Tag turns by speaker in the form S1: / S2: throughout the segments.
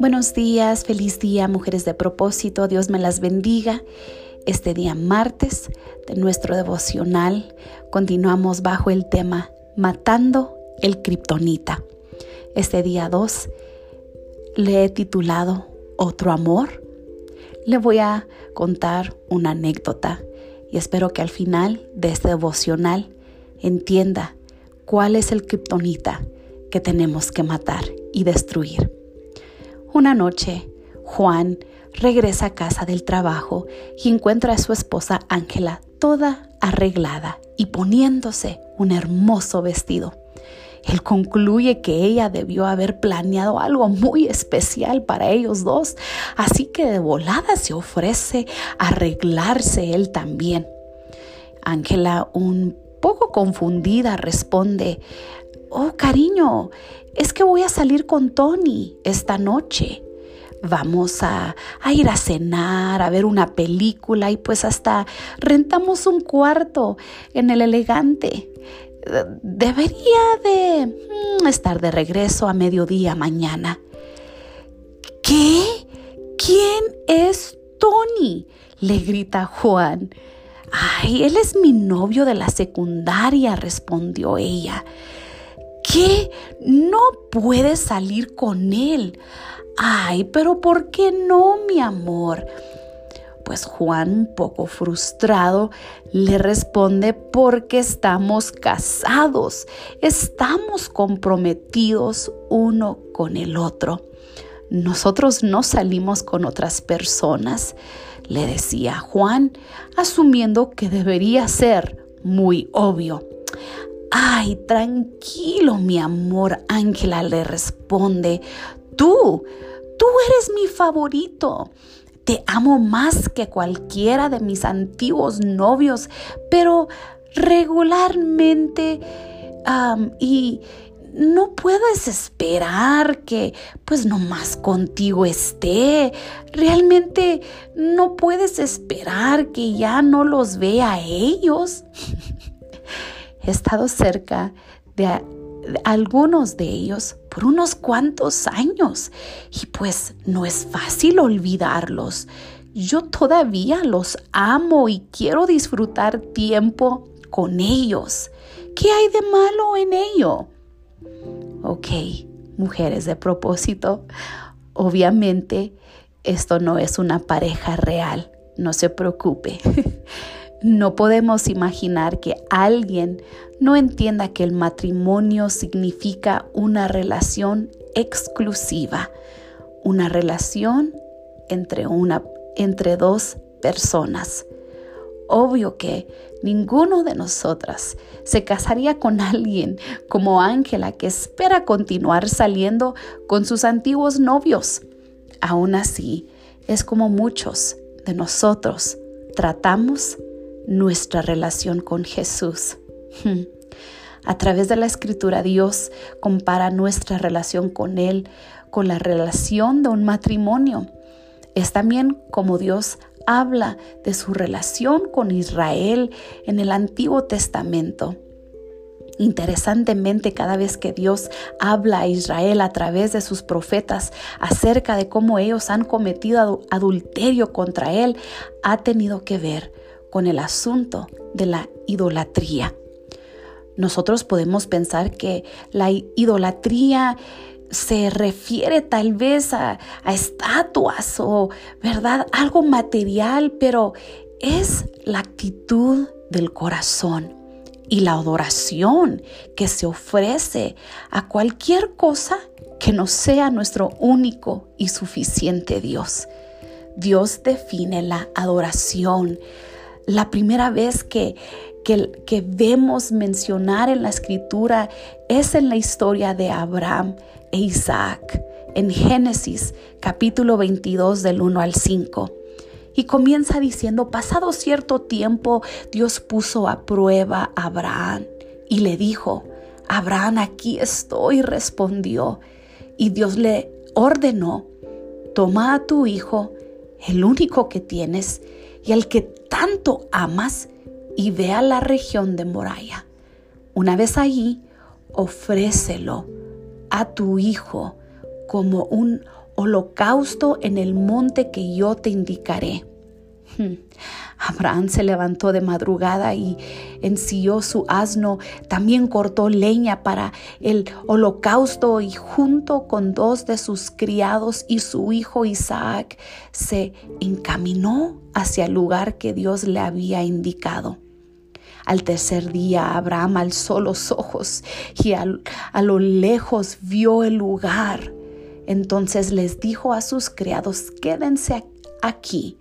S1: Buenos días, feliz día, mujeres de propósito, Dios me las bendiga. Este día martes de nuestro devocional continuamos bajo el tema Matando el Kryptonita. Este día 2 le he titulado Otro amor. Le voy a contar una anécdota y espero que al final de este devocional entienda cuál es el Kryptonita que tenemos que matar y destruir. Una noche, Juan regresa a casa del trabajo y encuentra a su esposa Ángela toda arreglada y poniéndose un hermoso vestido. Él concluye que ella debió haber planeado algo muy especial para ellos dos, así que de volada se ofrece arreglarse él también. Ángela, un poco confundida, responde, Oh, cariño, es que voy a salir con Tony esta noche. Vamos a, ir a cenar, a ver una película y pues hasta rentamos un cuarto en el elegante. Debería de mm, estar de regreso a mediodía mañana. ¿Qué? ¿Quién es Tony? le grita Juan. Ay, él es mi novio de la secundaria, respondió ella. ¿Qué? No puedes salir con él. Ay, pero ¿por qué no, mi amor? Pues Juan, un poco frustrado, le responde porque estamos casados, estamos comprometidos uno con el otro. Nosotros no salimos con otras personas, le decía Juan, asumiendo que debería ser muy obvio. Ay, tranquilo, mi amor, Ángela le responde. Tú, tú eres mi favorito. Te amo más que cualquiera de mis antiguos novios, pero regularmente y no puedes esperar que pues nomás contigo esté. Realmente no puedes esperar que ya no los vea a ellos. He estado cerca de, algunos de ellos por unos cuantos años y pues no es fácil olvidarlos. Yo todavía los amo y quiero disfrutar tiempo con ellos. ¿Qué hay de malo en ello? Ok, mujeres de propósito, obviamente esto no es una pareja real, no se preocupe. No podemos imaginar que alguien no entienda que el matrimonio significa una relación exclusiva, una relación entre, una, entre dos personas. Obvio que ninguno de nosotras se casaría con alguien como Ángela que espera continuar saliendo con sus antiguos novios. Aún así, es como muchos de nosotros tratamos nuestra relación con Jesús. Hmm. A través de la escritura Dios compara nuestra relación con Él con la relación de un matrimonio. Es también como Dios habla de su relación con Israel en el Antiguo Testamento. Interesantemente, cada vez que Dios habla a Israel a través de sus profetas acerca de cómo ellos han cometido adulterio contra Él, ha tenido que ver con el asunto de la idolatría. Nosotros podemos pensar que la idolatría se refiere tal vez a, estatuas o, ¿verdad? Algo material, pero es la actitud del corazón y la adoración que se ofrece a cualquier cosa que no sea nuestro único y suficiente Dios. Dios define la adoración la primera vez que, que, vemos mencionar en la escritura es en la historia de Abraham e Isaac, en Génesis capítulo 22 del 1 al 5. Y comienza diciendo, pasado cierto tiempo, Dios puso a prueba a Abraham y le dijo, Abraham, aquí estoy, respondió. Y Dios le ordenó, toma a tu hijo, el único que tienes, y al que tanto amas y ve a la región de Moraya. Una vez allí, ofrécelo a tu hijo como un holocausto en el monte que yo te indicaré. Hmm. Abraham se levantó de madrugada y ensilló su asno, también cortó leña para el holocausto y junto con dos de sus criados y su hijo Isaac se encaminó hacia el lugar que Dios le había indicado. Al tercer día Abraham alzó los ojos y a, lo lejos vio el lugar. Entonces les dijo a sus criados, quédense aquí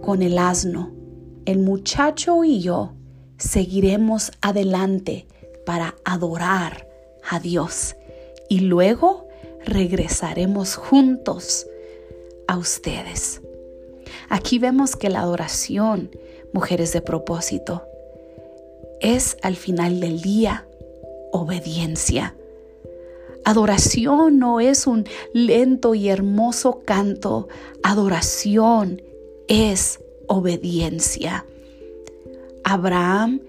S1: con el asno. El muchacho y yo seguiremos adelante para adorar a Dios y luego regresaremos juntos a ustedes. Aquí vemos que la adoración, mujeres de propósito, es al final del día obediencia. Adoración no es un lento y hermoso canto, adoración es obediencia. Abraham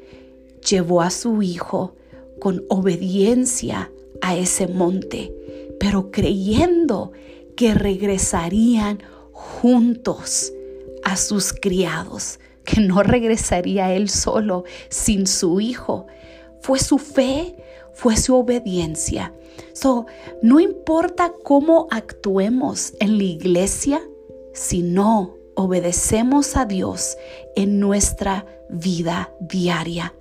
S1: llevó a su hijo con obediencia a ese monte, pero creyendo que regresarían juntos a sus criados, que no regresaría él solo sin su hijo. Fue su fe, fue su obediencia. So, no importa cómo actuemos en la iglesia, si no obedecemos a Dios en nuestra vida diaria.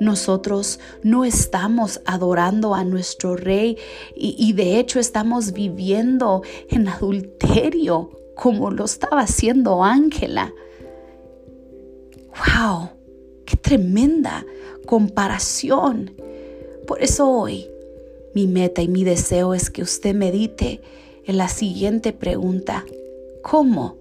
S1: Nosotros no estamos adorando a nuestro rey y, y, de hecho estamos viviendo en adulterio como lo estaba haciendo Ángela. ¡Wow! ¡Qué tremenda comparación! Por eso hoy mi meta y mi deseo es que usted medite en la siguiente pregunta. ¿Cómo?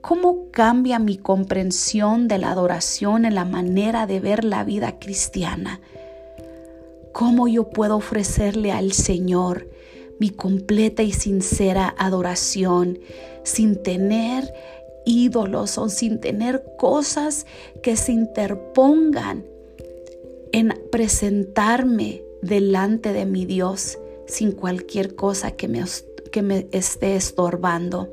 S1: ¿Cómo cambia mi comprensión de la adoración en la manera de ver la vida cristiana? ¿Cómo yo puedo ofrecerle al Señor mi completa y sincera adoración sin tener ídolos o sin tener cosas que se interpongan en presentarme delante de mi Dios sin cualquier cosa que me, que me esté estorbando?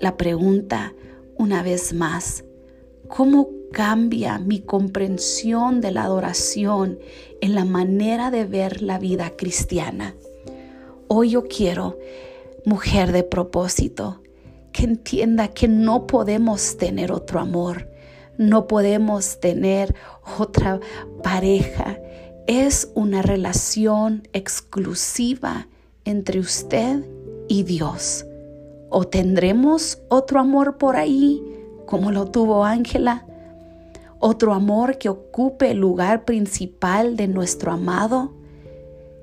S1: la pregunta una vez más, ¿cómo cambia mi comprensión de la adoración en la manera de ver la vida cristiana? Hoy yo quiero, mujer de propósito, que entienda que no podemos tener otro amor, no podemos tener otra pareja. Es una relación exclusiva entre usted y Dios. ¿O tendremos otro amor por ahí como lo tuvo Ángela? ¿Otro amor que ocupe el lugar principal de nuestro amado?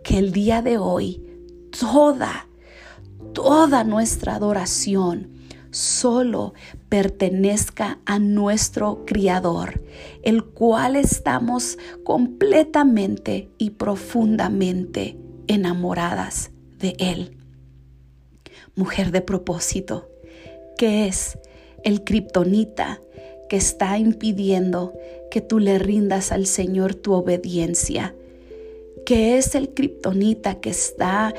S1: Que el día de hoy toda, toda nuestra adoración solo pertenezca a nuestro Criador, el cual estamos completamente y profundamente enamoradas de Él. Mujer de propósito, que es el kriptonita que está impidiendo que tú le rindas al Señor tu obediencia, que es el kriptonita que está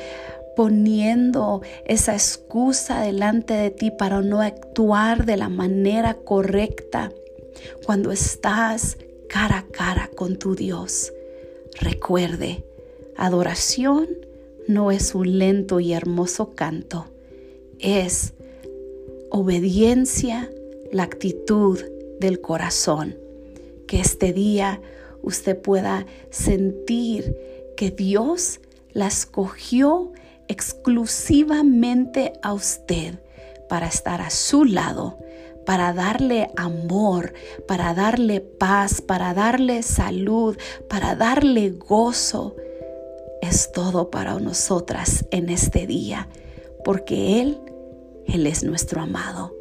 S1: poniendo esa excusa delante de ti para no actuar de la manera correcta cuando estás cara a cara con tu Dios. Recuerde, adoración no es un lento y hermoso canto es obediencia, la actitud del corazón. Que este día usted pueda sentir que Dios la escogió exclusivamente a usted para estar a su lado, para darle amor, para darle paz, para darle salud, para darle gozo. Es todo para nosotras en este día porque Él, Él es nuestro amado,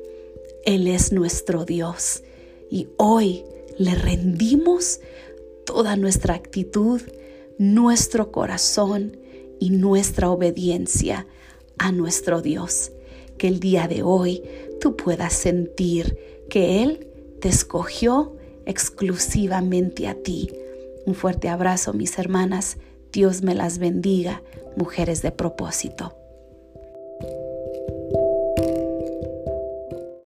S1: Él es nuestro Dios. Y hoy le rendimos toda nuestra actitud, nuestro corazón y nuestra obediencia a nuestro Dios. Que el día de hoy tú puedas sentir que Él te escogió exclusivamente a ti. Un fuerte abrazo, mis hermanas. Dios me las bendiga, mujeres de propósito.